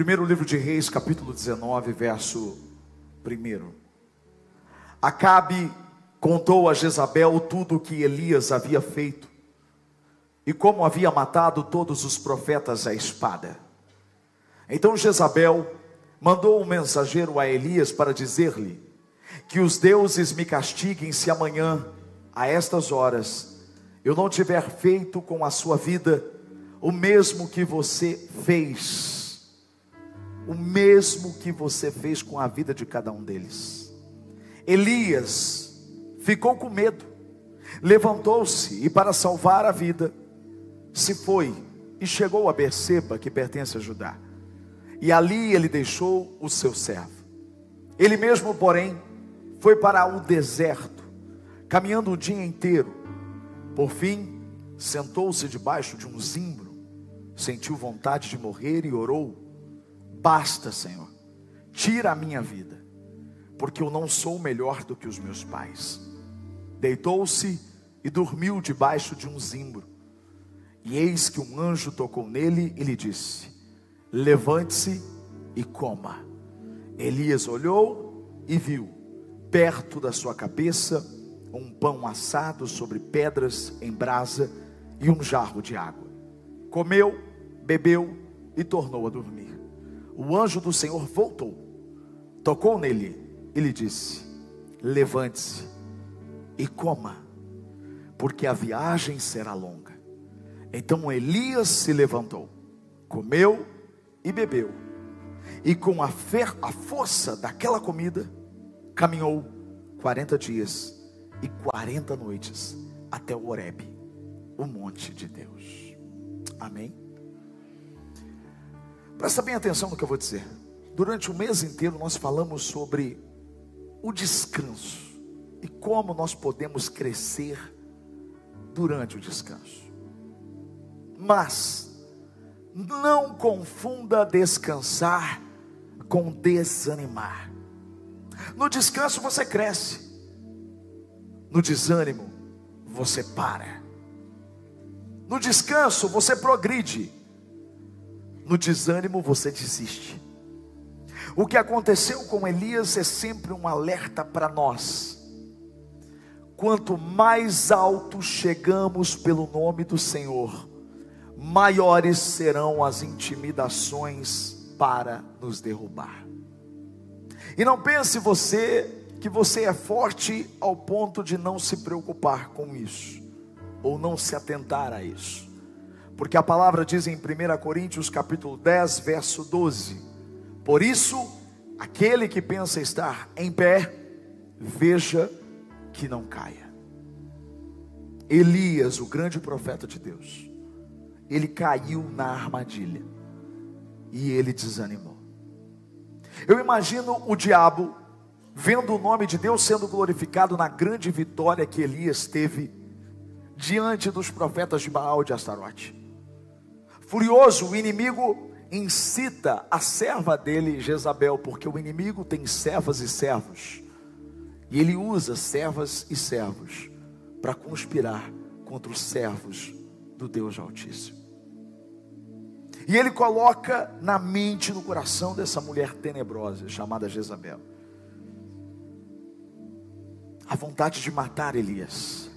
Primeiro livro de Reis, capítulo 19, verso 1. Acabe contou a Jezabel tudo o que Elias havia feito e como havia matado todos os profetas à espada. Então Jezabel mandou um mensageiro a Elias para dizer-lhe: Que os deuses me castiguem se amanhã, a estas horas, eu não tiver feito com a sua vida o mesmo que você fez o mesmo que você fez com a vida de cada um deles. Elias ficou com medo, levantou-se e, para salvar a vida, se foi e chegou a Berseba, que pertence a Judá. E ali ele deixou o seu servo. Ele mesmo, porém, foi para o deserto, caminhando o dia inteiro. Por fim, sentou-se debaixo de um zimbro, sentiu vontade de morrer e orou Basta, Senhor, tira a minha vida, porque eu não sou melhor do que os meus pais. Deitou-se e dormiu debaixo de um zimbro. E eis que um anjo tocou nele e lhe disse: Levante-se e coma. Elias olhou e viu, perto da sua cabeça, um pão assado sobre pedras em brasa e um jarro de água. Comeu, bebeu e tornou a dormir o anjo do Senhor voltou, tocou nele e lhe disse: Levante-se e coma, porque a viagem será longa. Então Elias se levantou, comeu e bebeu, e com a, fer, a força daquela comida, caminhou 40 dias e 40 noites até o Horebe, o monte de Deus. Amém? Presta bem atenção no que eu vou dizer. Durante o mês inteiro nós falamos sobre o descanso e como nós podemos crescer durante o descanso. Mas não confunda descansar com desanimar. No descanso você cresce, no desânimo você para. No descanso você progride, no desânimo você desiste. O que aconteceu com Elias é sempre um alerta para nós. Quanto mais alto chegamos pelo nome do Senhor, maiores serão as intimidações para nos derrubar. E não pense você que você é forte ao ponto de não se preocupar com isso, ou não se atentar a isso. Porque a palavra diz em 1 Coríntios capítulo 10, verso 12: Por isso, aquele que pensa estar em pé, veja que não caia. Elias, o grande profeta de Deus, ele caiu na armadilha e ele desanimou. Eu imagino o diabo vendo o nome de Deus sendo glorificado na grande vitória que Elias teve diante dos profetas de Baal de Astarote. Furioso, o inimigo incita a serva dele, Jezabel, porque o inimigo tem servas e servos. E ele usa servas e servos para conspirar contra os servos do Deus Altíssimo. E ele coloca na mente, no coração dessa mulher tenebrosa, chamada Jezabel, a vontade de matar Elias.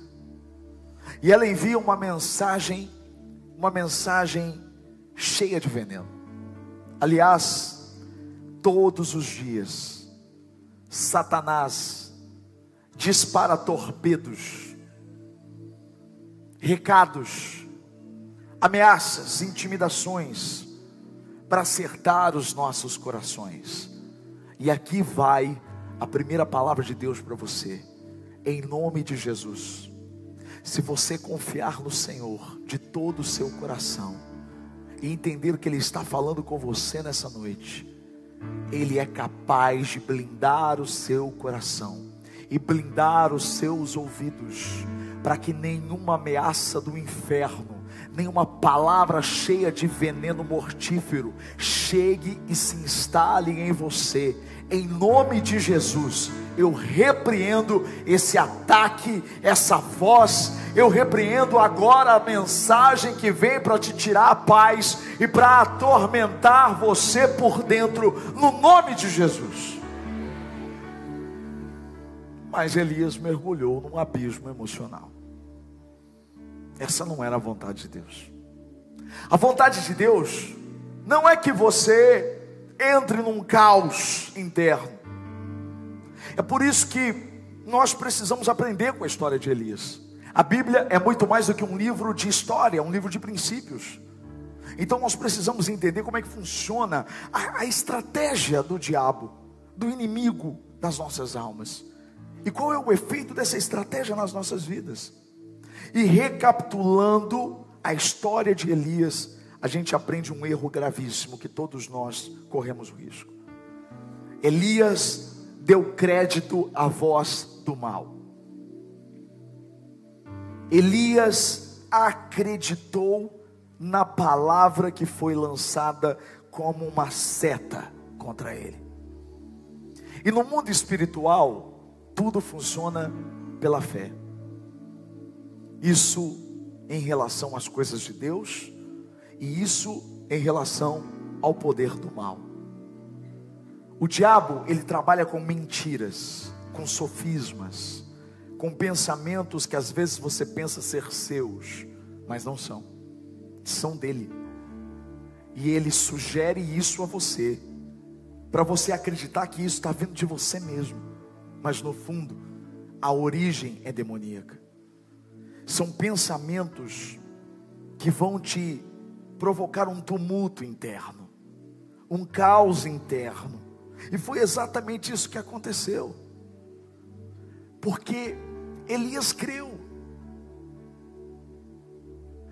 E ela envia uma mensagem, uma mensagem cheia de veneno. Aliás, todos os dias, Satanás dispara torpedos, recados, ameaças, intimidações, para acertar os nossos corações. E aqui vai a primeira palavra de Deus para você, em nome de Jesus. Se você confiar no Senhor de todo o seu coração, e entender o que Ele está falando com você nessa noite, Ele é capaz de blindar o seu coração e blindar os seus ouvidos, para que nenhuma ameaça do inferno nenhuma palavra cheia de veneno mortífero chegue e se instale em você. Em nome de Jesus, eu repreendo esse ataque, essa voz, eu repreendo agora a mensagem que vem para te tirar a paz e para atormentar você por dentro, no nome de Jesus. Mas Elias mergulhou num abismo emocional. Essa não era a vontade de Deus. A vontade de Deus não é que você entre num caos interno. É por isso que nós precisamos aprender com a história de Elias. A Bíblia é muito mais do que um livro de história, é um livro de princípios. Então nós precisamos entender como é que funciona a, a estratégia do diabo, do inimigo das nossas almas. E qual é o efeito dessa estratégia nas nossas vidas? E recapitulando a história de Elias, a gente aprende um erro gravíssimo que todos nós corremos o risco. Elias deu crédito à voz do mal. Elias acreditou na palavra que foi lançada como uma seta contra ele. E no mundo espiritual, tudo funciona pela fé. Isso em relação às coisas de Deus e isso em relação ao poder do mal. O diabo, ele trabalha com mentiras, com sofismas, com pensamentos que às vezes você pensa ser seus, mas não são. São dele. E ele sugere isso a você, para você acreditar que isso está vindo de você mesmo, mas no fundo, a origem é demoníaca são pensamentos que vão te provocar um tumulto interno, um caos interno. E foi exatamente isso que aconteceu. Porque Elias creu.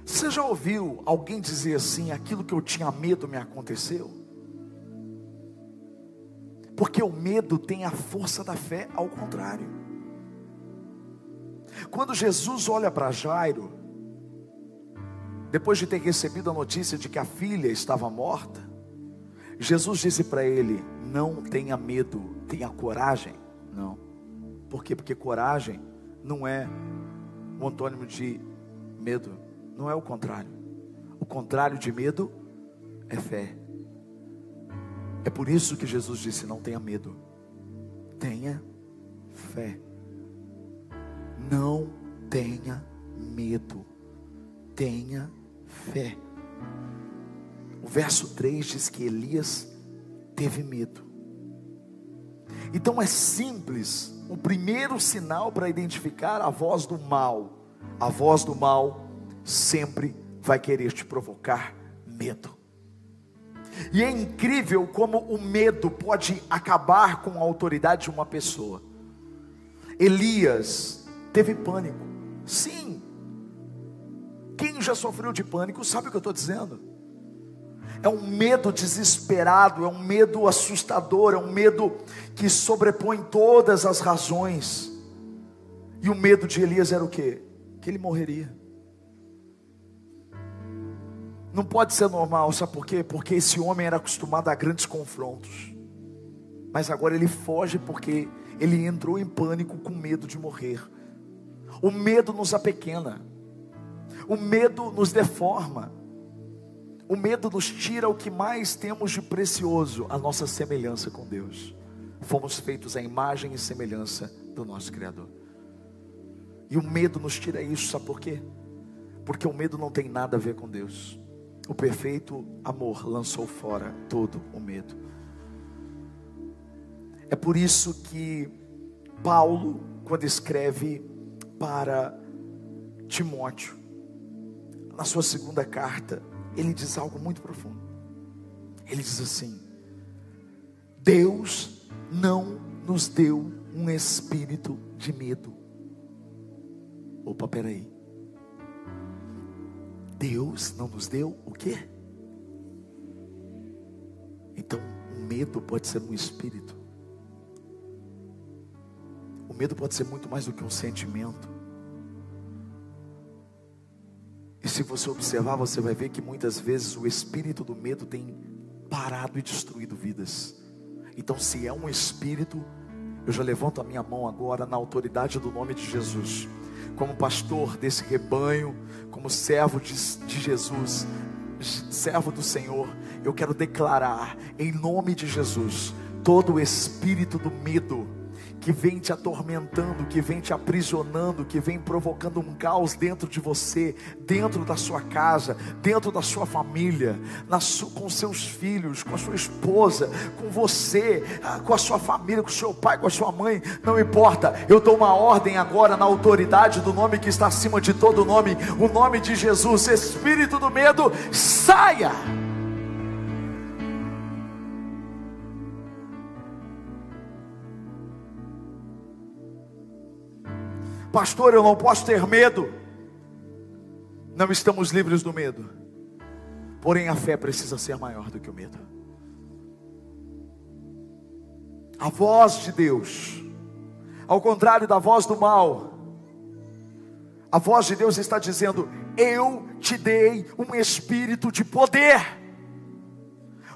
Você já ouviu alguém dizer assim: aquilo que eu tinha medo me aconteceu? Porque o medo tem a força da fé, ao contrário. Quando Jesus olha para Jairo, depois de ter recebido a notícia de que a filha estava morta, Jesus disse para ele: Não tenha medo, tenha coragem. Não. Por quê? Porque coragem não é o antônimo de medo, não é o contrário. O contrário de medo é fé. É por isso que Jesus disse: Não tenha medo, tenha fé. Não tenha medo, tenha fé. O verso 3 diz que Elias teve medo. Então é simples, o primeiro sinal para identificar a voz do mal. A voz do mal sempre vai querer te provocar medo. E é incrível como o medo pode acabar com a autoridade de uma pessoa. Elias teve pânico. Sim. Quem já sofreu de pânico sabe o que eu estou dizendo. É um medo desesperado, é um medo assustador, é um medo que sobrepõe todas as razões. E o medo de Elias era o que? Que ele morreria. Não pode ser normal, sabe por quê? Porque esse homem era acostumado a grandes confrontos. Mas agora ele foge porque ele entrou em pânico com medo de morrer. O medo nos apequena. O medo nos deforma. O medo nos tira o que mais temos de precioso, a nossa semelhança com Deus. Fomos feitos à imagem e semelhança do nosso Criador. E o medo nos tira isso, sabe por quê? Porque o medo não tem nada a ver com Deus. O perfeito amor lançou fora todo o medo. É por isso que Paulo, quando escreve para Timóteo, na sua segunda carta, ele diz algo muito profundo. Ele diz assim: Deus não nos deu um espírito de medo. Opa, peraí. Deus não nos deu o quê? Então, o medo pode ser um espírito. Medo pode ser muito mais do que um sentimento. se você observar, você vai ver que muitas vezes o espírito do medo tem parado e destruído vidas. Então, se é um espírito, eu já levanto a minha mão agora na autoridade do nome de Jesus, como pastor desse rebanho, como servo de, de Jesus, servo do Senhor, eu quero declarar em nome de Jesus todo o espírito do medo que vem te atormentando, que vem te aprisionando, que vem provocando um caos dentro de você, dentro da sua casa, dentro da sua família, com seus filhos, com a sua esposa, com você, ah, com a sua família, com o seu pai, com a sua mãe, não importa. Eu dou uma ordem agora na autoridade do nome que está acima de todo nome, o nome de Jesus. Espírito do medo, saia! Pastor, eu não posso ter medo. Não estamos livres do medo. Porém, a fé precisa ser maior do que o medo. A voz de Deus, ao contrário da voz do mal, a voz de Deus está dizendo: Eu te dei um espírito de poder,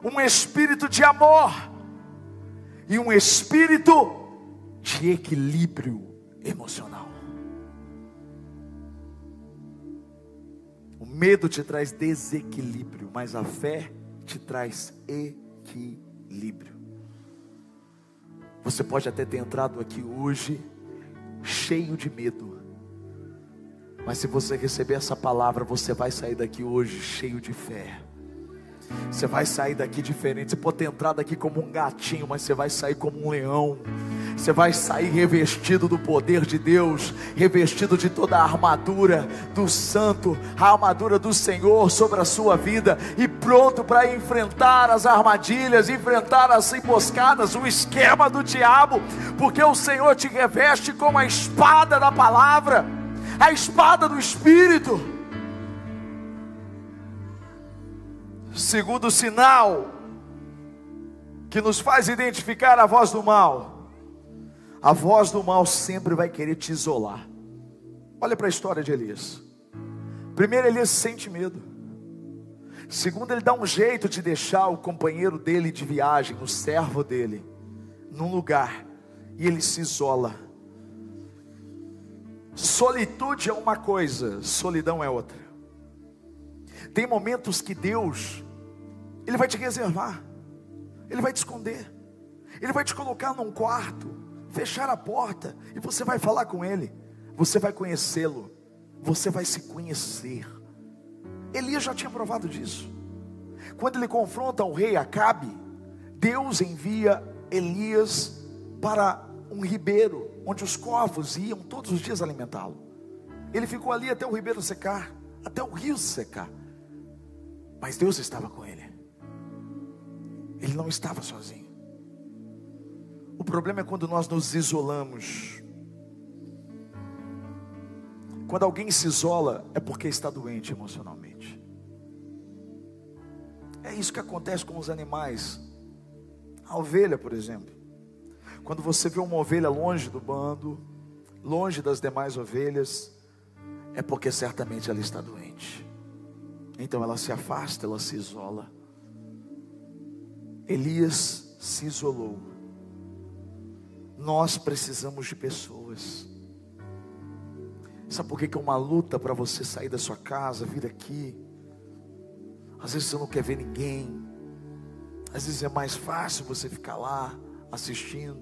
um espírito de amor e um espírito de equilíbrio emocional. Medo te traz desequilíbrio, mas a fé te traz equilíbrio. Você pode até ter entrado aqui hoje cheio de medo, mas se você receber essa palavra, você vai sair daqui hoje cheio de fé. Você vai sair daqui diferente. Você pode ter entrado aqui como um gatinho, mas você vai sair como um leão. Você vai sair revestido do poder de Deus, revestido de toda a armadura do Santo, a armadura do Senhor sobre a sua vida e pronto para enfrentar as armadilhas, enfrentar as emboscadas, o esquema do diabo, porque o Senhor te reveste com a espada da palavra, a espada do Espírito. Segundo sinal que nos faz identificar a voz do mal a voz do mal sempre vai querer te isolar. Olha para a história de Elias. Primeiro, Elias sente medo. Segundo, ele dá um jeito de deixar o companheiro dele de viagem, o servo dele, num lugar, e ele se isola. Solitude é uma coisa, solidão é outra. Tem momentos que Deus, Ele vai te reservar, Ele vai te esconder, Ele vai te colocar num quarto, fechar a porta e você vai falar com ele, você vai conhecê-lo, você vai se conhecer. Elias já tinha provado disso. Quando ele confronta o rei Acabe, Deus envia Elias para um ribeiro, onde os corvos iam todos os dias alimentá-lo. Ele ficou ali até o ribeiro secar, até o rio secar. Mas Deus estava com ele. Ele não estava sozinho. O problema é quando nós nos isolamos. Quando alguém se isola, é porque está doente emocionalmente. É isso que acontece com os animais. A ovelha, por exemplo. Quando você vê uma ovelha longe do bando, longe das demais ovelhas, é porque certamente ela está doente. Então ela se afasta, ela se isola. Elias se isolou. Nós precisamos de pessoas. Sabe por que é uma luta para você sair da sua casa, vir aqui? Às vezes você não quer ver ninguém. Às vezes é mais fácil você ficar lá assistindo.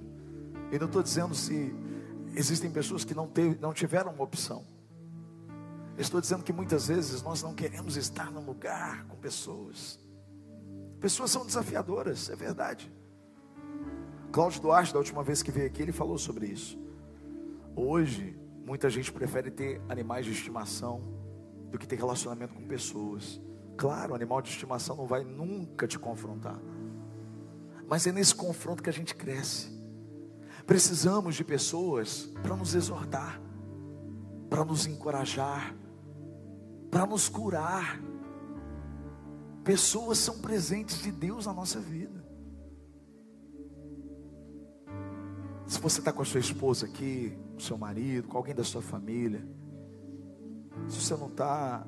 Eu não estou dizendo se existem pessoas que não, teve, não tiveram uma opção. Eu estou dizendo que muitas vezes nós não queremos estar num lugar com pessoas. Pessoas são desafiadoras, é verdade. Cláudio Duarte, da última vez que veio aqui, ele falou sobre isso. Hoje, muita gente prefere ter animais de estimação do que ter relacionamento com pessoas. Claro, o animal de estimação não vai nunca te confrontar. Mas é nesse confronto que a gente cresce. Precisamos de pessoas para nos exortar, para nos encorajar, para nos curar. Pessoas são presentes de Deus na nossa vida. Se você está com a sua esposa aqui, com seu marido, com alguém da sua família, se você não está,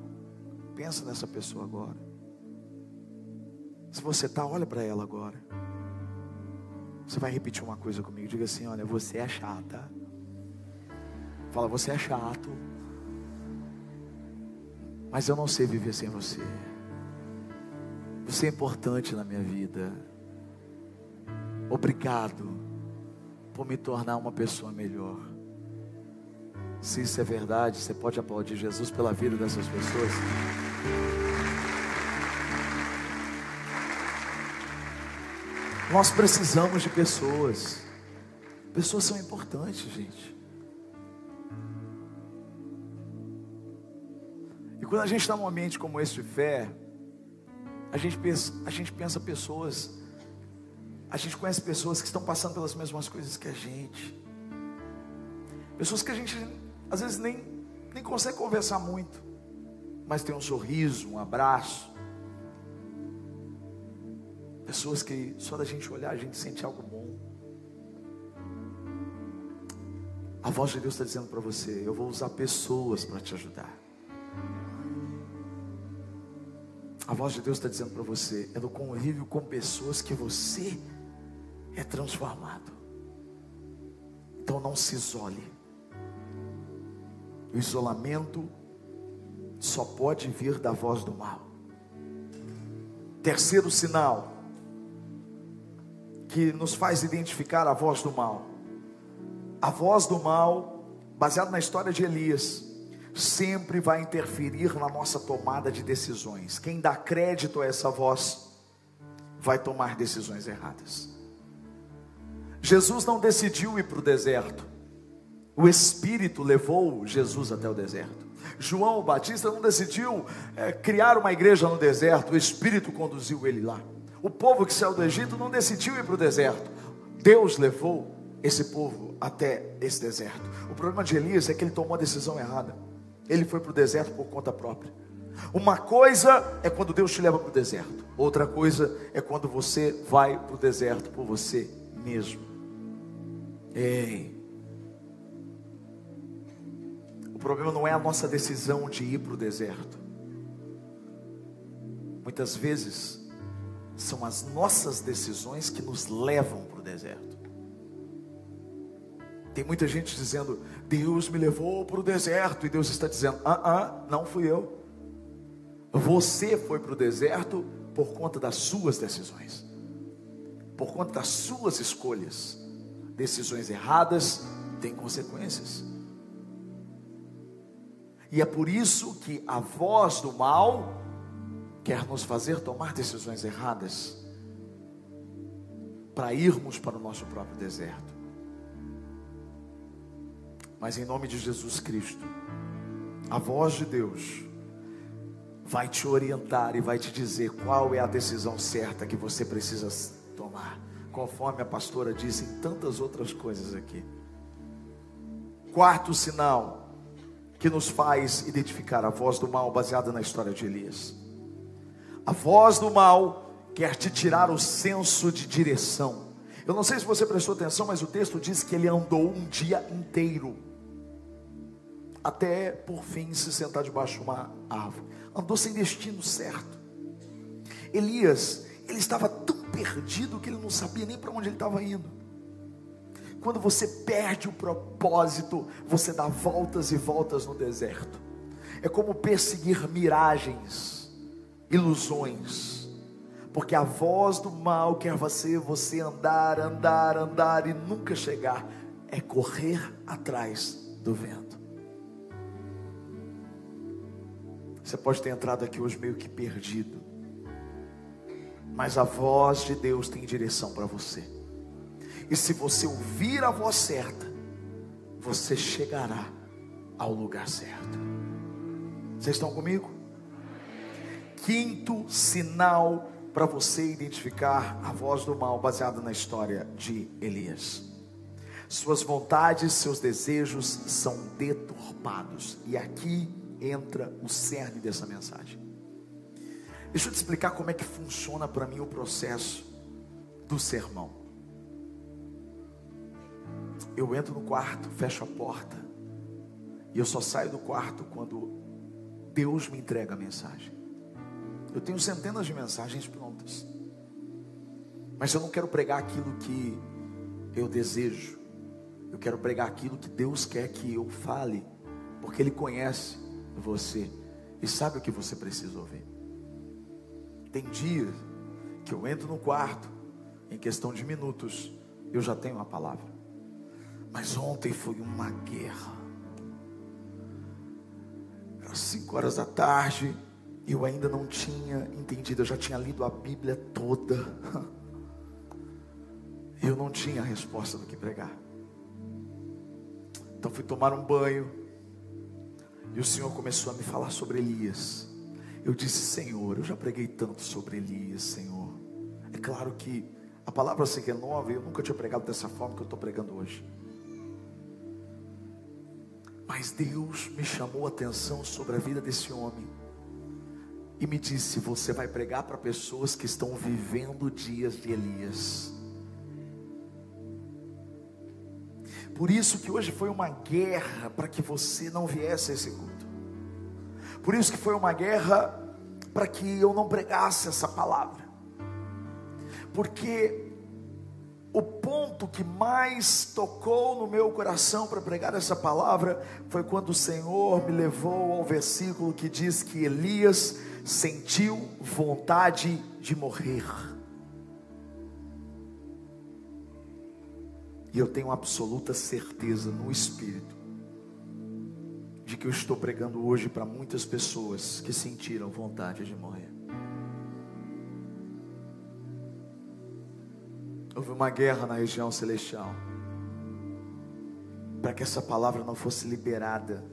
Pensa nessa pessoa agora. Se você está, olha para ela agora. Você vai repetir uma coisa comigo. Diga assim: Olha, você é chata. Fala, você é chato. Mas eu não sei viver sem você. Você é importante na minha vida. Obrigado por me tornar uma pessoa melhor. Se isso é verdade, você pode aplaudir Jesus pela vida dessas pessoas. Nós precisamos de pessoas. Pessoas são importantes, gente. E quando a gente está num ambiente como esse de fé, a gente pensa, a gente pensa pessoas, a gente conhece pessoas que estão passando pelas mesmas coisas que a gente. Pessoas que a gente às vezes nem, nem consegue conversar muito, mas tem um sorriso, um abraço. Pessoas que só da gente olhar a gente sente algo bom. A voz de Deus está dizendo para você: eu vou usar pessoas para te ajudar. A voz de Deus está dizendo para você: é no convívio com pessoas que você é transformado. Então não se isole. O isolamento só pode vir da voz do mal. Terceiro sinal que nos faz identificar a voz do mal. A voz do mal, baseado na história de Elias, sempre vai interferir na nossa tomada de decisões. Quem dá crédito a essa voz vai tomar decisões erradas. Jesus não decidiu ir para o deserto, o Espírito levou Jesus até o deserto. João Batista não decidiu é, criar uma igreja no deserto, o Espírito conduziu ele lá. O povo que saiu do Egito não decidiu ir para o deserto, Deus levou esse povo até esse deserto. O problema de Elias é que ele tomou a decisão errada. Ele foi para o deserto por conta própria. Uma coisa é quando Deus te leva para o deserto, outra coisa é quando você vai para o deserto por você mesmo. Ei, o problema não é a nossa decisão de ir para o deserto. Muitas vezes são as nossas decisões que nos levam para o deserto. Tem muita gente dizendo, Deus me levou para o deserto, e Deus está dizendo, ah, ah, não fui eu. Você foi para o deserto por conta das suas decisões, por conta das suas escolhas. Decisões erradas têm consequências. E é por isso que a voz do mal quer nos fazer tomar decisões erradas para irmos para o nosso próprio deserto. Mas em nome de Jesus Cristo, a voz de Deus vai te orientar e vai te dizer qual é a decisão certa que você precisa tomar, conforme a pastora disse em tantas outras coisas aqui. Quarto sinal que nos faz identificar a voz do mal baseada na história de Elias. A voz do mal quer te tirar o senso de direção. Eu não sei se você prestou atenção, mas o texto diz que ele andou um dia inteiro até por fim se sentar debaixo de uma árvore. Andou sem destino certo. Elias, ele estava tão perdido que ele não sabia nem para onde ele estava indo. Quando você perde o propósito, você dá voltas e voltas no deserto. É como perseguir miragens, ilusões. Porque a voz do mal quer você, você andar, andar, andar e nunca chegar. É correr atrás do vento. Você pode ter entrado aqui hoje meio que perdido, mas a voz de Deus tem direção para você. E se você ouvir a voz certa, você chegará ao lugar certo. Vocês estão comigo? Quinto sinal para você identificar a voz do mal, baseada na história de Elias. Suas vontades, seus desejos são deturpados. E aqui entra o cerne dessa mensagem. Deixa eu te explicar como é que funciona para mim o processo do sermão. Eu entro no quarto, fecho a porta, e eu só saio do quarto quando Deus me entrega a mensagem. Eu tenho centenas de mensagens prontas. Mas eu não quero pregar aquilo que eu desejo. Eu quero pregar aquilo que Deus quer que eu fale, porque Ele conhece você e sabe o que você precisa ouvir. Tem dias que eu entro no quarto, em questão de minutos, eu já tenho a palavra. Mas ontem foi uma guerra. Era cinco horas da tarde, eu ainda não tinha entendido, eu já tinha lido a Bíblia toda. Eu não tinha a resposta do que pregar. Então fui tomar um banho. E o Senhor começou a me falar sobre Elias. Eu disse, Senhor, eu já preguei tanto sobre Elias, Senhor. É claro que a palavra se renova e eu nunca tinha pregado dessa forma que eu estou pregando hoje. Mas Deus me chamou a atenção sobre a vida desse homem. E me disse: Você vai pregar para pessoas que estão vivendo dias de Elias. Por isso que hoje foi uma guerra para que você não viesse a esse culto. Por isso que foi uma guerra para que eu não pregasse essa palavra. Porque o ponto que mais tocou no meu coração para pregar essa palavra foi quando o Senhor me levou ao versículo que diz que Elias sentiu vontade de morrer. E eu tenho absoluta certeza no Espírito de que eu estou pregando hoje para muitas pessoas que sentiram vontade de morrer. Houve uma guerra na região celestial para que essa palavra não fosse liberada.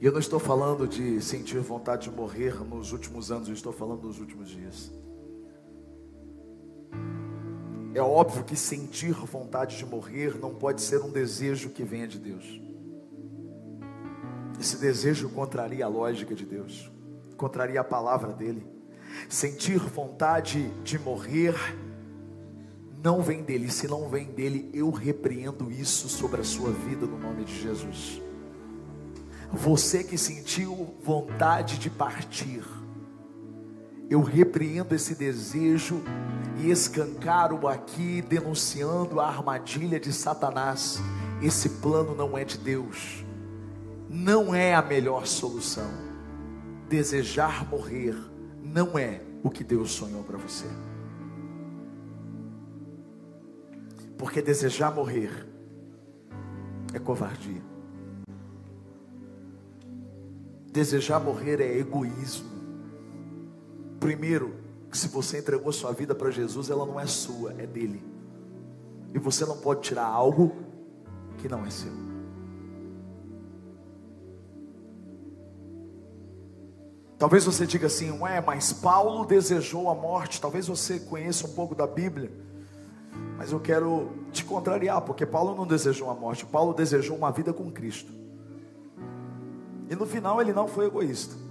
E eu não estou falando de sentir vontade de morrer nos últimos anos, eu estou falando dos últimos dias. É óbvio que sentir vontade de morrer não pode ser um desejo que venha de Deus. Esse desejo contraria a lógica de Deus, contraria a palavra dele. Sentir vontade de morrer não vem dele, se não vem dele, eu repreendo isso sobre a sua vida no nome de Jesus. Você que sentiu vontade de partir, eu repreendo esse desejo e escancaro aqui, denunciando a armadilha de Satanás. Esse plano não é de Deus, não é a melhor solução. Desejar morrer não é o que Deus sonhou para você. Porque desejar morrer é covardia. Desejar morrer é egoísmo. Primeiro, se você entregou sua vida para Jesus, ela não é sua, é dele. E você não pode tirar algo que não é seu. Talvez você diga assim, ué, mas Paulo desejou a morte. Talvez você conheça um pouco da Bíblia, mas eu quero te contrariar, porque Paulo não desejou a morte, Paulo desejou uma vida com Cristo. E no final ele não foi egoísta.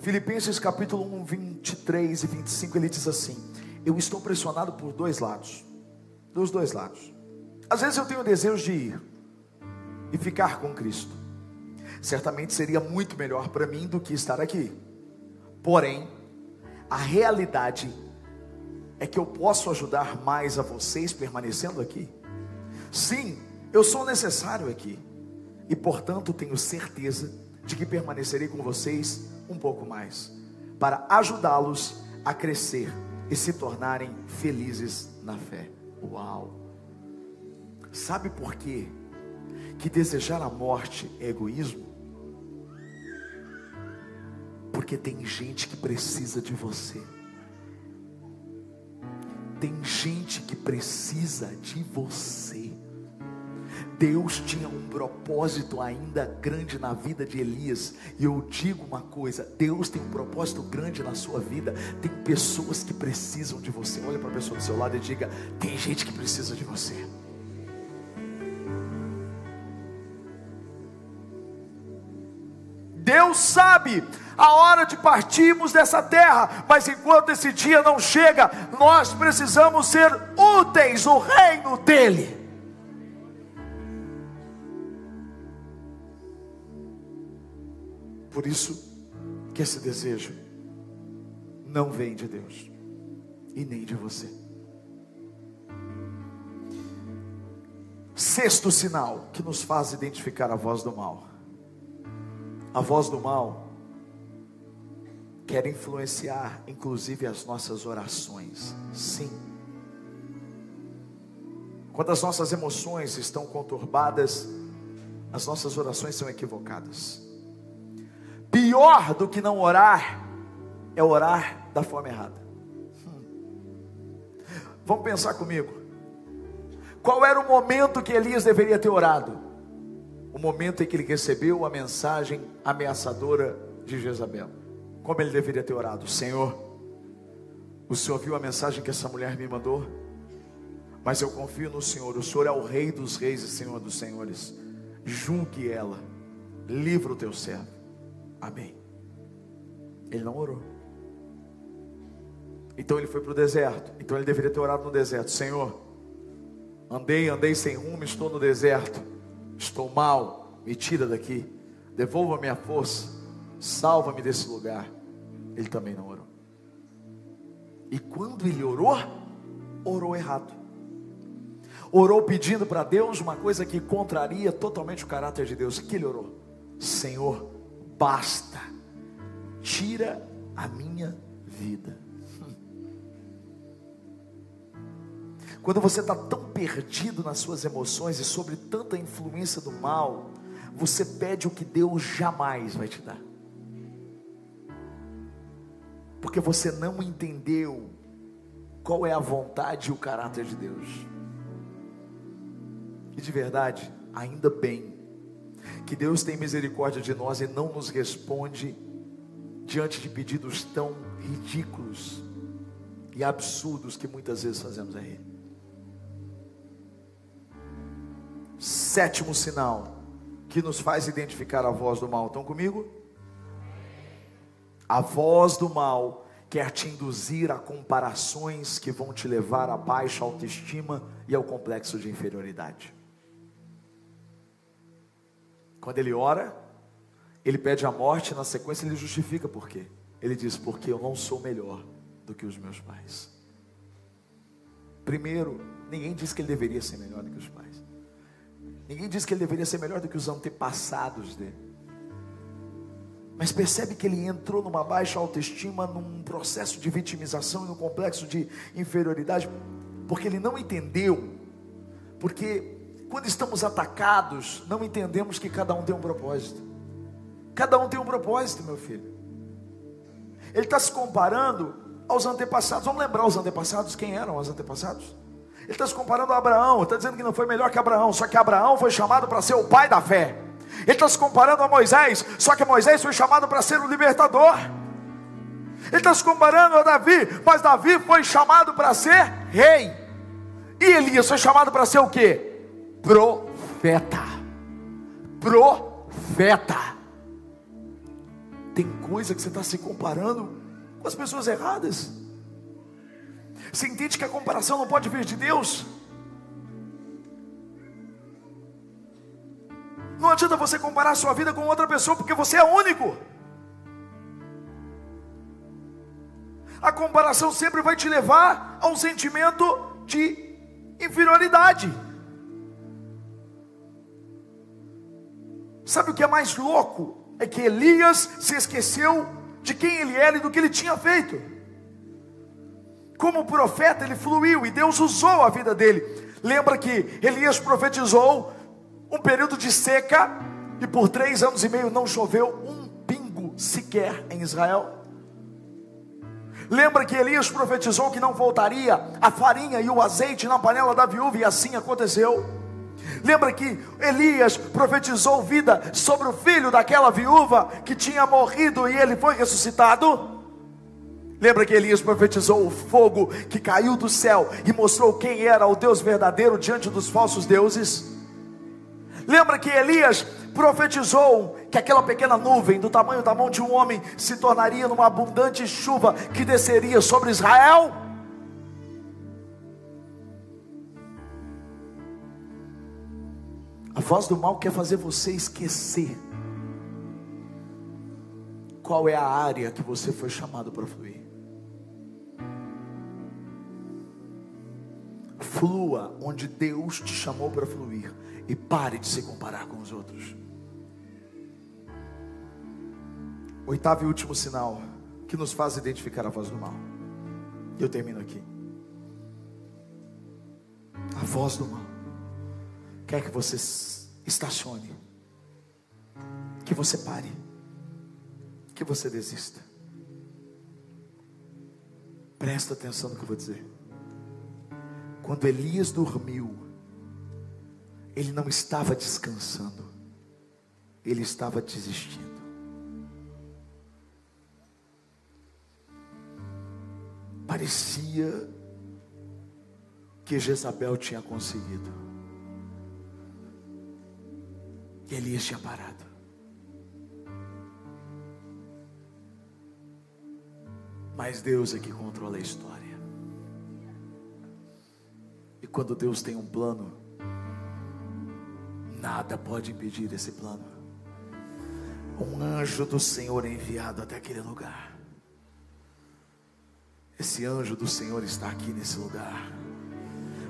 Filipenses capítulo 1, 23 e 25, ele diz assim: Eu estou pressionado por dois lados. Dos dois lados. Às vezes eu tenho desejo de ir e ficar com Cristo. Certamente seria muito melhor para mim do que estar aqui. Porém, a realidade é que eu posso ajudar mais a vocês permanecendo aqui. Sim, eu sou necessário aqui. E portanto tenho certeza de que permanecerei com vocês um pouco mais, para ajudá-los a crescer e se tornarem felizes na fé. Uau! Sabe por quê? Que desejar a morte é egoísmo? Porque tem gente que precisa de você. Tem gente que precisa de você. Deus tinha um propósito ainda grande na vida de Elias. E eu digo uma coisa: Deus tem um propósito grande na sua vida. Tem pessoas que precisam de você. Olha para a pessoa do seu lado e diga: tem gente que precisa de você. Deus sabe a hora de partirmos dessa terra, mas enquanto esse dia não chega, nós precisamos ser úteis no reino dEle. Por isso que esse desejo não vem de Deus e nem de você. Sexto sinal que nos faz identificar a voz do mal. A voz do mal quer influenciar, inclusive, as nossas orações. Sim. Quando as nossas emoções estão conturbadas, as nossas orações são equivocadas. Pior do que não orar é orar da forma errada. Hum. Vamos pensar comigo. Qual era o momento que Elias deveria ter orado? O momento em que ele recebeu a mensagem ameaçadora de Jezabel. Como ele deveria ter orado? Senhor, o Senhor viu a mensagem que essa mulher me mandou? Mas eu confio no Senhor. O Senhor é o Rei dos Reis e Senhor dos Senhores. Julgue ela, livra o teu servo. Amém. Ele não orou. Então ele foi para o deserto. Então ele deveria ter orado no deserto: Senhor, andei, andei sem rumo, estou no deserto. Estou mal, me tira daqui. Devolva minha força. Salva-me desse lugar. Ele também não orou. E quando ele orou, orou errado. Orou pedindo para Deus uma coisa que contraria totalmente o caráter de Deus. O que ele orou? Senhor, basta, tira a minha vida. Quando você está tão perdido nas suas emoções e sobre tanta influência do mal, você pede o que Deus jamais vai te dar porque você não entendeu qual é a vontade e o caráter de Deus. E de verdade, ainda bem que Deus tem misericórdia de nós e não nos responde diante de pedidos tão ridículos e absurdos que muitas vezes fazemos a Ele. Sétimo sinal que nos faz identificar a voz do mal. Estão comigo? A voz do mal quer te induzir a comparações que vão te levar à baixa autoestima e ao complexo de inferioridade. Quando ele ora, ele pede a morte, na sequência ele justifica por quê. Ele diz: Porque eu não sou melhor do que os meus pais. Primeiro, ninguém diz que ele deveria ser melhor do que os pais. Ninguém diz que ele deveria ser melhor do que os antepassados dele. Mas percebe que ele entrou numa baixa autoestima, num processo de vitimização e num complexo de inferioridade, porque ele não entendeu. Porque quando estamos atacados, não entendemos que cada um tem um propósito. Cada um tem um propósito, meu filho. Ele está se comparando aos antepassados. Vamos lembrar os antepassados? Quem eram os antepassados? Ele está se comparando a Abraão. Está dizendo que não foi melhor que Abraão. Só que Abraão foi chamado para ser o pai da fé. Ele está se comparando a Moisés, só que Moisés foi chamado para ser o libertador. Ele está se comparando a Davi, mas Davi foi chamado para ser rei. E Elias foi chamado para ser o que? Profeta. Profeta. Tem coisa que você está se comparando com as pessoas erradas. Você entende que a comparação não pode vir de Deus? Não adianta você comparar a sua vida com outra pessoa, porque você é único. A comparação sempre vai te levar a um sentimento de inferioridade. Sabe o que é mais louco? É que Elias se esqueceu de quem ele era e do que ele tinha feito. Como profeta, ele fluiu e Deus usou a vida dele. Lembra que Elias profetizou um período de seca, e por três anos e meio não choveu um pingo sequer em Israel. Lembra que Elias profetizou que não voltaria a farinha e o azeite na panela da viúva, e assim aconteceu. Lembra que Elias profetizou vida sobre o filho daquela viúva que tinha morrido e ele foi ressuscitado? Lembra que Elias profetizou o fogo que caiu do céu e mostrou quem era o Deus verdadeiro diante dos falsos deuses? Lembra que Elias profetizou que aquela pequena nuvem, do tamanho da mão de um homem, se tornaria numa abundante chuva que desceria sobre Israel? A voz do mal quer fazer você esquecer qual é a área que você foi chamado para fluir. Flua onde Deus te chamou para fluir e pare de se comparar com os outros. Oitavo e último sinal que nos faz identificar a voz do mal. Eu termino aqui. A voz do mal quer que você estacione, que você pare, que você desista. Presta atenção no que eu vou dizer. Quando Elias dormiu, ele não estava descansando, ele estava desistindo. Parecia que Jezabel tinha conseguido. E Elias tinha parado. Mas Deus é que controla a história. E quando Deus tem um plano, nada pode impedir esse plano. Um anjo do Senhor é enviado até aquele lugar. Esse anjo do Senhor está aqui nesse lugar.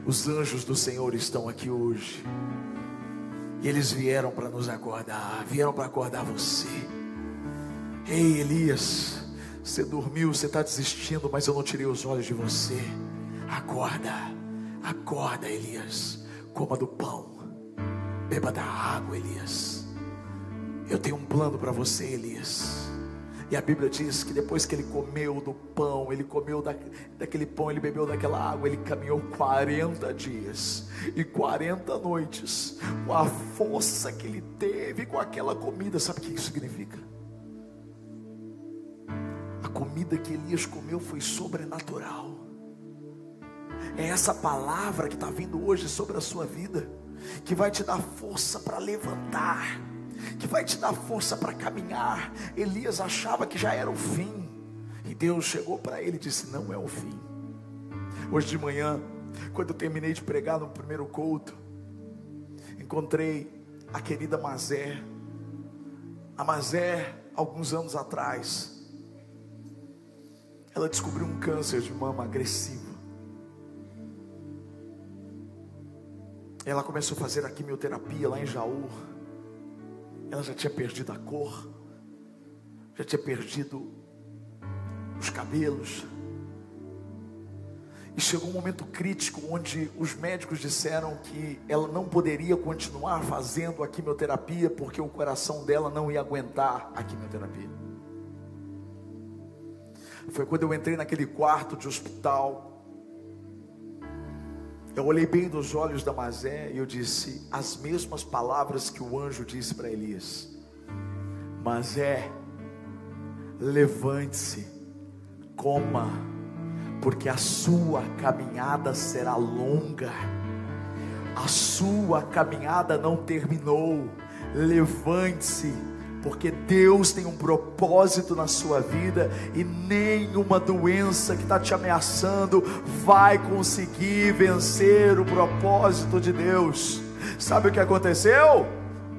Os anjos do Senhor estão aqui hoje. E eles vieram para nos acordar, vieram para acordar você. Ei, Elias, você dormiu, você está desistindo, mas eu não tirei os olhos de você. Acorda, acorda, Elias. Coma do pão, beba da água, Elias. Eu tenho um plano para você, Elias. E a Bíblia diz que depois que ele comeu do pão, ele comeu da, daquele pão, ele bebeu daquela água, ele caminhou 40 dias e 40 noites, com a força que ele teve com aquela comida. Sabe o que isso significa? A comida que Elias comeu foi sobrenatural. É essa palavra que está vindo hoje sobre a sua vida, que vai te dar força para levantar que vai te dar força para caminhar. Elias achava que já era o fim, e Deus chegou para ele e disse: Não é o fim. Hoje de manhã, quando eu terminei de pregar no primeiro culto, encontrei a querida Mazé. A Mazé, alguns anos atrás, ela descobriu um câncer de mama agressivo. Ela começou a fazer a quimioterapia lá em Jaú. Ela já tinha perdido a cor, já tinha perdido os cabelos. E chegou um momento crítico onde os médicos disseram que ela não poderia continuar fazendo a quimioterapia porque o coração dela não ia aguentar a quimioterapia. Foi quando eu entrei naquele quarto de hospital eu olhei bem nos olhos da Mazé e eu disse as mesmas palavras que o anjo disse para Elias: Mazé, levante-se, coma, porque a sua caminhada será longa, a sua caminhada não terminou. Levante-se, porque Deus tem um propósito na sua vida e nenhuma doença que está te ameaçando vai conseguir vencer o propósito de Deus. Sabe o que aconteceu?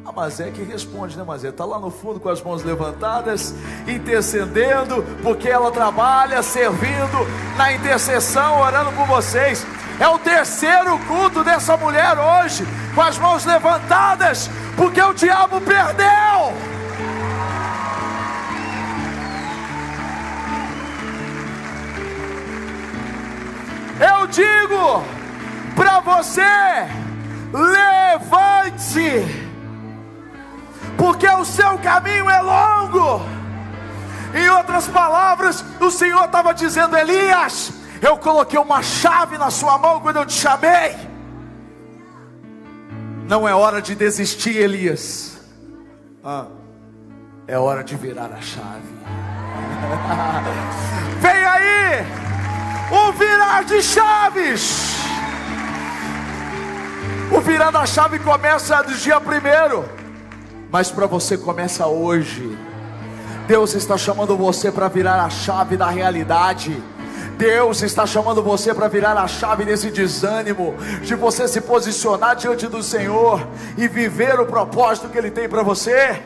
A Mazé que responde, né, Mazé? Está lá no fundo com as mãos levantadas, intercedendo, porque ela trabalha servindo na intercessão, orando por vocês. É o terceiro culto dessa mulher hoje, com as mãos levantadas, porque o diabo perdeu. Digo para você: levante-se, porque o seu caminho é longo. Em outras palavras, o Senhor estava dizendo: Elias, eu coloquei uma chave na sua mão quando eu te chamei. Não é hora de desistir, Elias. Ah, é hora de virar a chave. Vem aí! O virar de chaves. O virar da chave começa do dia primeiro, mas para você começa hoje. Deus está chamando você para virar a chave da realidade. Deus está chamando você para virar a chave desse desânimo, de você se posicionar diante do Senhor e viver o propósito que Ele tem para você.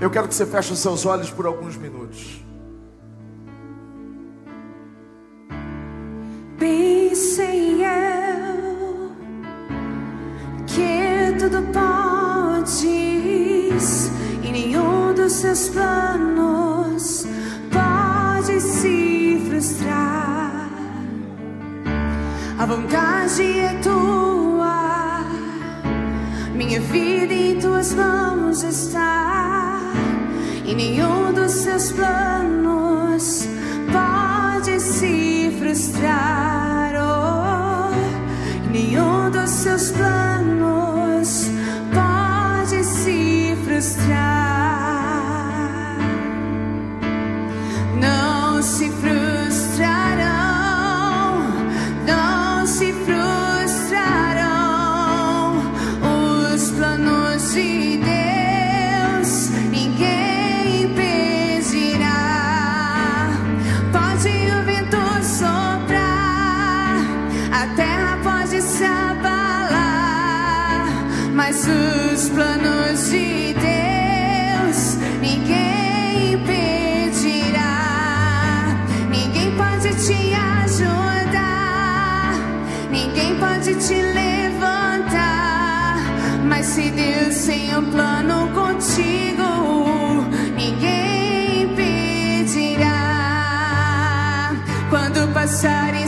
Eu quero que você feche os seus olhos por alguns minutos. Pensei eu que tudo podes e nenhum dos seus planos pode se frustrar. A vontade é tua, minha vida em tuas mãos está e nenhum dos seus planos se Deus tem um plano contigo, ninguém impedirá. Quando passares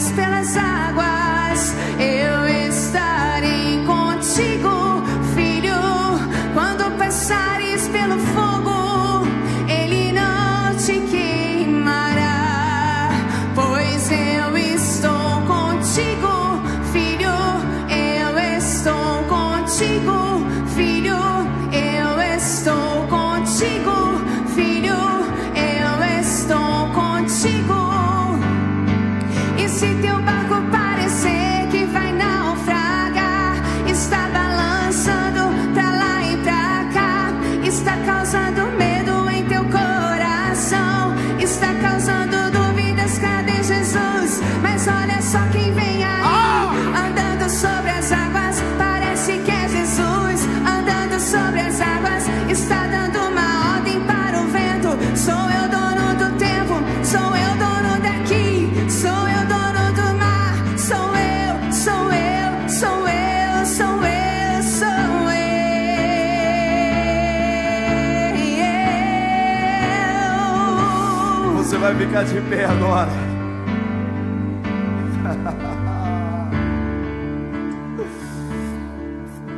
De pé agora.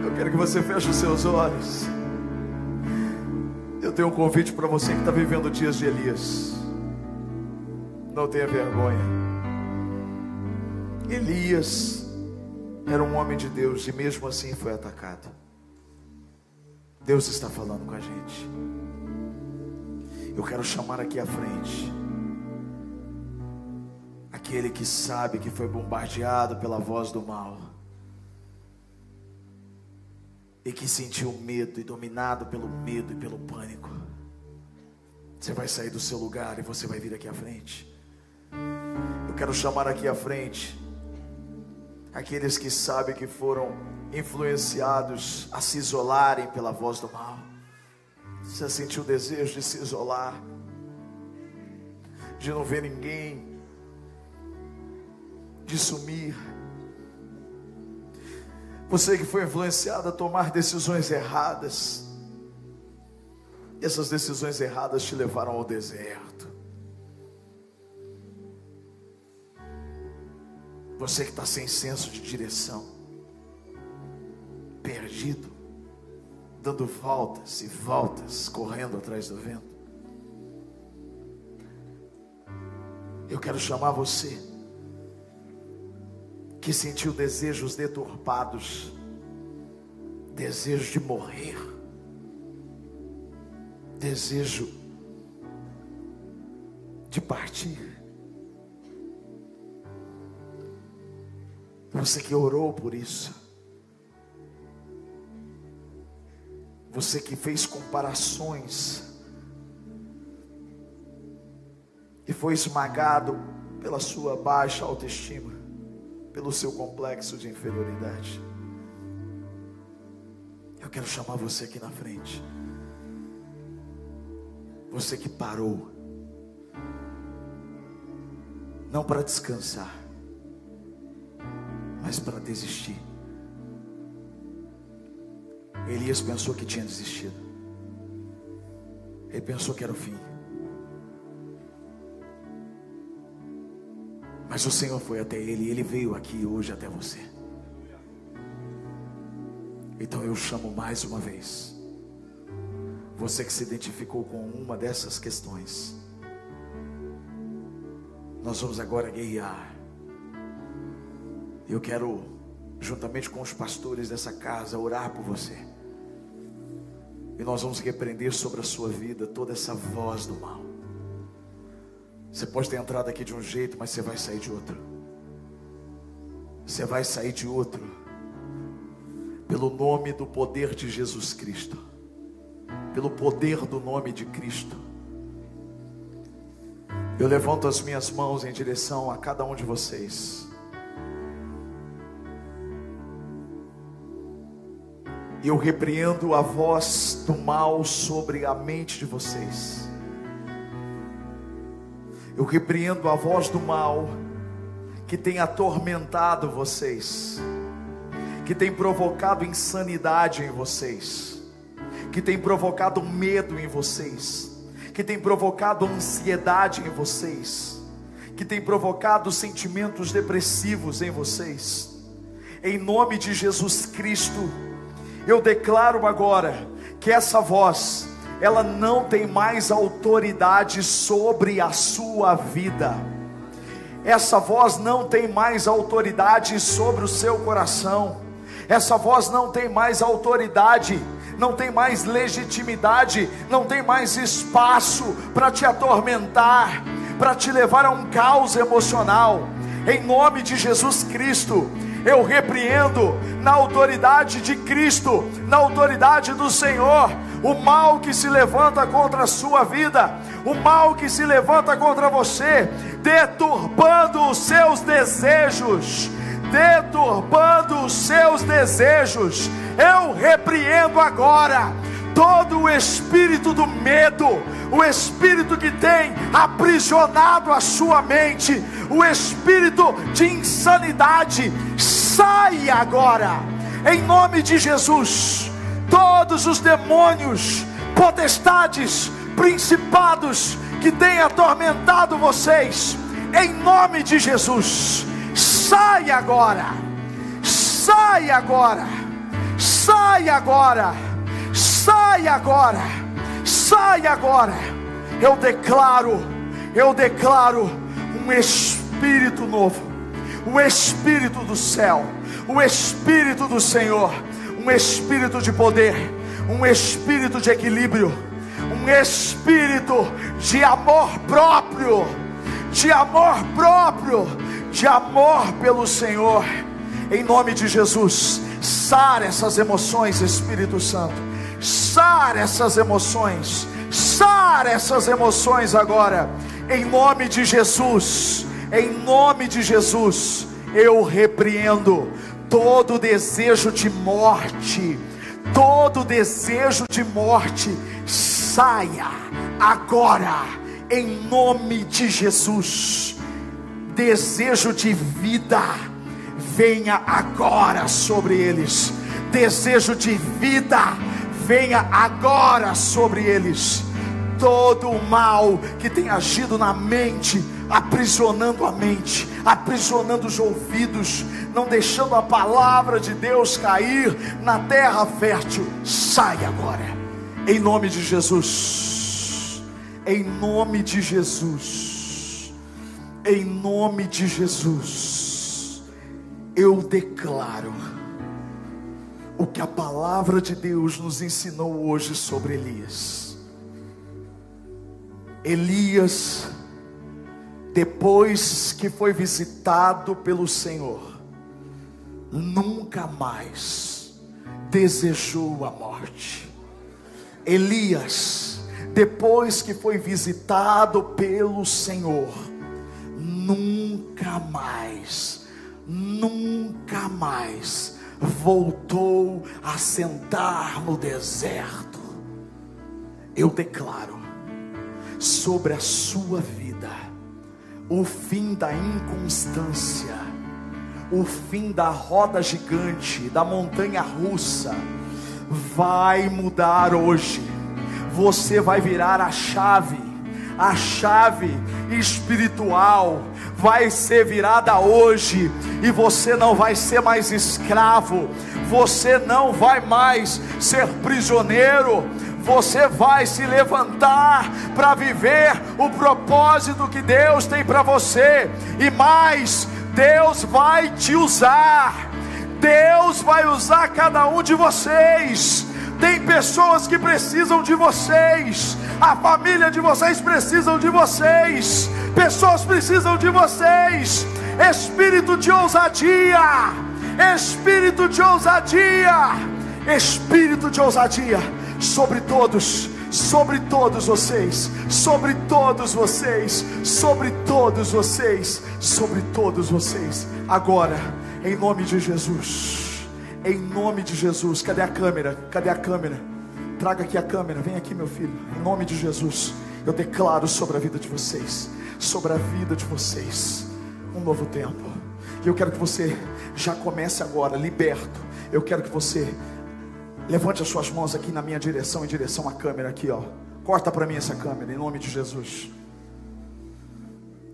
Eu quero que você feche os seus olhos. Eu tenho um convite para você que está vivendo dias de Elias. Não tenha vergonha. Elias era um homem de Deus e mesmo assim foi atacado. Deus está falando com a gente. Eu quero chamar aqui à frente aquele que sabe que foi bombardeado pela voz do mal e que sentiu medo e dominado pelo medo e pelo pânico. Você vai sair do seu lugar e você vai vir aqui à frente. Eu quero chamar aqui à frente aqueles que sabem que foram influenciados a se isolarem pela voz do mal. Você sentiu o desejo de se isolar, de não ver ninguém, de sumir. Você que foi influenciado a tomar decisões erradas, e essas decisões erradas te levaram ao deserto. Você que está sem senso de direção, perdido, dando voltas e voltas, correndo atrás do vento. Eu quero chamar você que sentiu desejos deturpados, desejo de morrer, desejo de partir. Você que orou por isso. Você que fez comparações e foi esmagado pela sua baixa autoestima, pelo seu complexo de inferioridade. Eu quero chamar você aqui na frente. Você que parou, não para descansar, mas para desistir. Elias pensou que tinha desistido. Ele pensou que era o fim. Mas o Senhor foi até ele e ele veio aqui hoje até você. Então eu chamo mais uma vez. Você que se identificou com uma dessas questões. Nós vamos agora guiar. Eu quero, juntamente com os pastores dessa casa, orar por você. E nós vamos repreender sobre a sua vida toda essa voz do mal. Você pode ter entrado aqui de um jeito, mas você vai sair de outro. Você vai sair de outro. Pelo nome do poder de Jesus Cristo. Pelo poder do nome de Cristo. Eu levanto as minhas mãos em direção a cada um de vocês. E eu repreendo a voz do mal sobre a mente de vocês. Eu repreendo a voz do mal que tem atormentado vocês, que tem provocado insanidade em vocês, que tem provocado medo em vocês, que tem provocado ansiedade em vocês, que tem provocado sentimentos depressivos em vocês. Em nome de Jesus Cristo, eu declaro agora que essa voz, ela não tem mais autoridade sobre a sua vida. Essa voz não tem mais autoridade sobre o seu coração. Essa voz não tem mais autoridade, não tem mais legitimidade, não tem mais espaço para te atormentar, para te levar a um caos emocional. Em nome de Jesus Cristo, eu repreendo na autoridade de Cristo, na autoridade do Senhor, o mal que se levanta contra a sua vida, o mal que se levanta contra você, deturbando os seus desejos, deturbando os seus desejos. Eu repreendo agora todo o espírito do medo, o espírito que tem aprisionado a sua mente, o espírito de insanidade, sai agora, em nome de Jesus. Todos os demônios, potestades, principados que têm atormentado vocês, em nome de Jesus, sai agora, sai agora, sai agora sai agora, sai agora. Eu declaro, eu declaro um espírito novo, o espírito do céu, o espírito do Senhor, um espírito de poder, um espírito de equilíbrio, um espírito de amor próprio, de amor próprio, de amor pelo Senhor. Em nome de Jesus, sara essas emoções, Espírito Santo sar essas emoções, sar essas emoções agora, em nome de Jesus, em nome de Jesus, eu repreendo todo desejo de morte, todo desejo de morte, saia agora, em nome de Jesus, desejo de vida, venha agora sobre eles, desejo de vida, venha agora sobre eles todo o mal que tem agido na mente, aprisionando a mente, aprisionando os ouvidos, não deixando a palavra de Deus cair na terra fértil. Sai agora, em nome de Jesus. Em nome de Jesus. Em nome de Jesus. Eu declaro o que a palavra de Deus nos ensinou hoje sobre Elias. Elias, depois que foi visitado pelo Senhor, nunca mais desejou a morte. Elias, depois que foi visitado pelo Senhor, nunca mais, nunca mais voltou a sentar no deserto. Eu declaro, sobre a sua vida, o fim da inconstância, o fim da roda gigante, da montanha russa, vai mudar hoje. Você vai virar a chave, a chave espiritual vai ser virada hoje, e você não vai ser mais escravo, você não vai mais ser prisioneiro, você vai se levantar para viver o propósito que Deus tem para você, e mais, Deus vai te usar, Deus vai usar cada um de vocês. Tem pessoas que precisam de vocês, a família de vocês precisam de vocês, pessoas precisam de vocês. Espírito de ousadia, espírito de ousadia, espírito de ousadia sobre todos, sobre todos vocês, sobre todos vocês, sobre todos vocês, sobre todos vocês. Agora, em nome de Jesus, em nome de Jesus, cadê a câmera? Cadê a câmera? Traga aqui a câmera, vem aqui, meu filho. Em nome de Jesus, eu declaro sobre a vida de vocês, sobre a vida de vocês, um novo tempo. E eu quero que você já comece agora, liberto. Eu quero que você Levante as suas mãos aqui na minha direção, em direção à câmera aqui, ó. Corta para mim essa câmera, em nome de Jesus.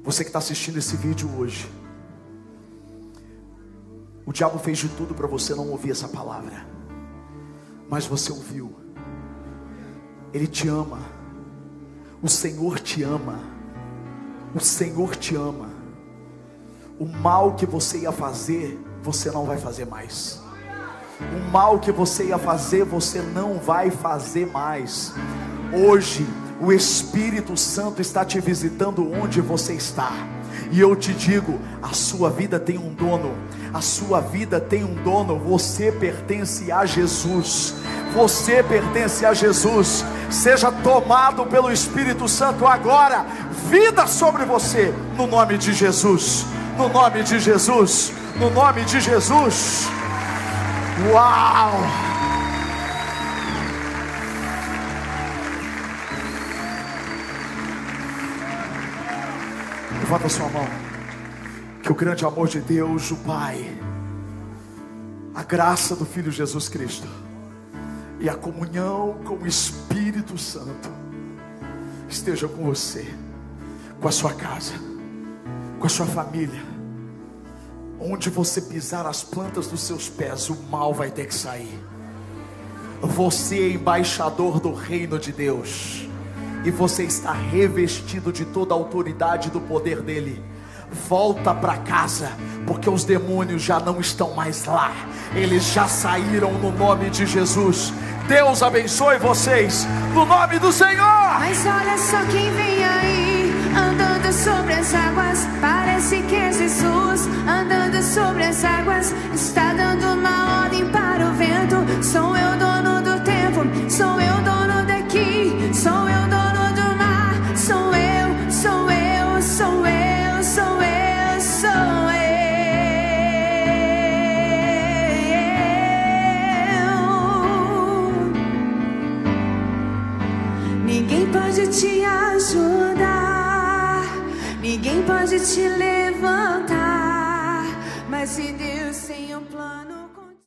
Você que está assistindo esse vídeo hoje, o diabo fez de tudo para você não ouvir essa palavra, mas você ouviu. Ele te ama. O Senhor te ama. O Senhor te ama. O mal que você ia fazer, você não vai fazer mais. O mal que você ia fazer, você não vai fazer mais. Hoje, o Espírito Santo está te visitando onde você está. E eu te digo: a sua vida tem um dono, a sua vida tem um dono, você pertence a Jesus. Você pertence a Jesus. Seja tomado pelo Espírito Santo agora. Vida sobre você, no nome de Jesus. No nome de Jesus. No nome de Jesus. Uau! Levanta sua mão. Que o grande amor de Deus, o Pai, a graça do Filho Jesus Cristo e a comunhão com o Espírito Santo esteja com você, com a sua casa, com a sua família Onde você pisar as plantas dos seus pés, o mal vai ter que sair. Você é embaixador do reino de Deus. E você está revestido de toda a autoridade do poder dele. Volta para casa, porque os demônios já não estão mais lá. Eles já saíram no nome de Jesus. Deus abençoe vocês no nome do Senhor. Mas olha só quem vem aí, andando sobre as águas. Parece que é Jesus, andando sobre as águas. Pode te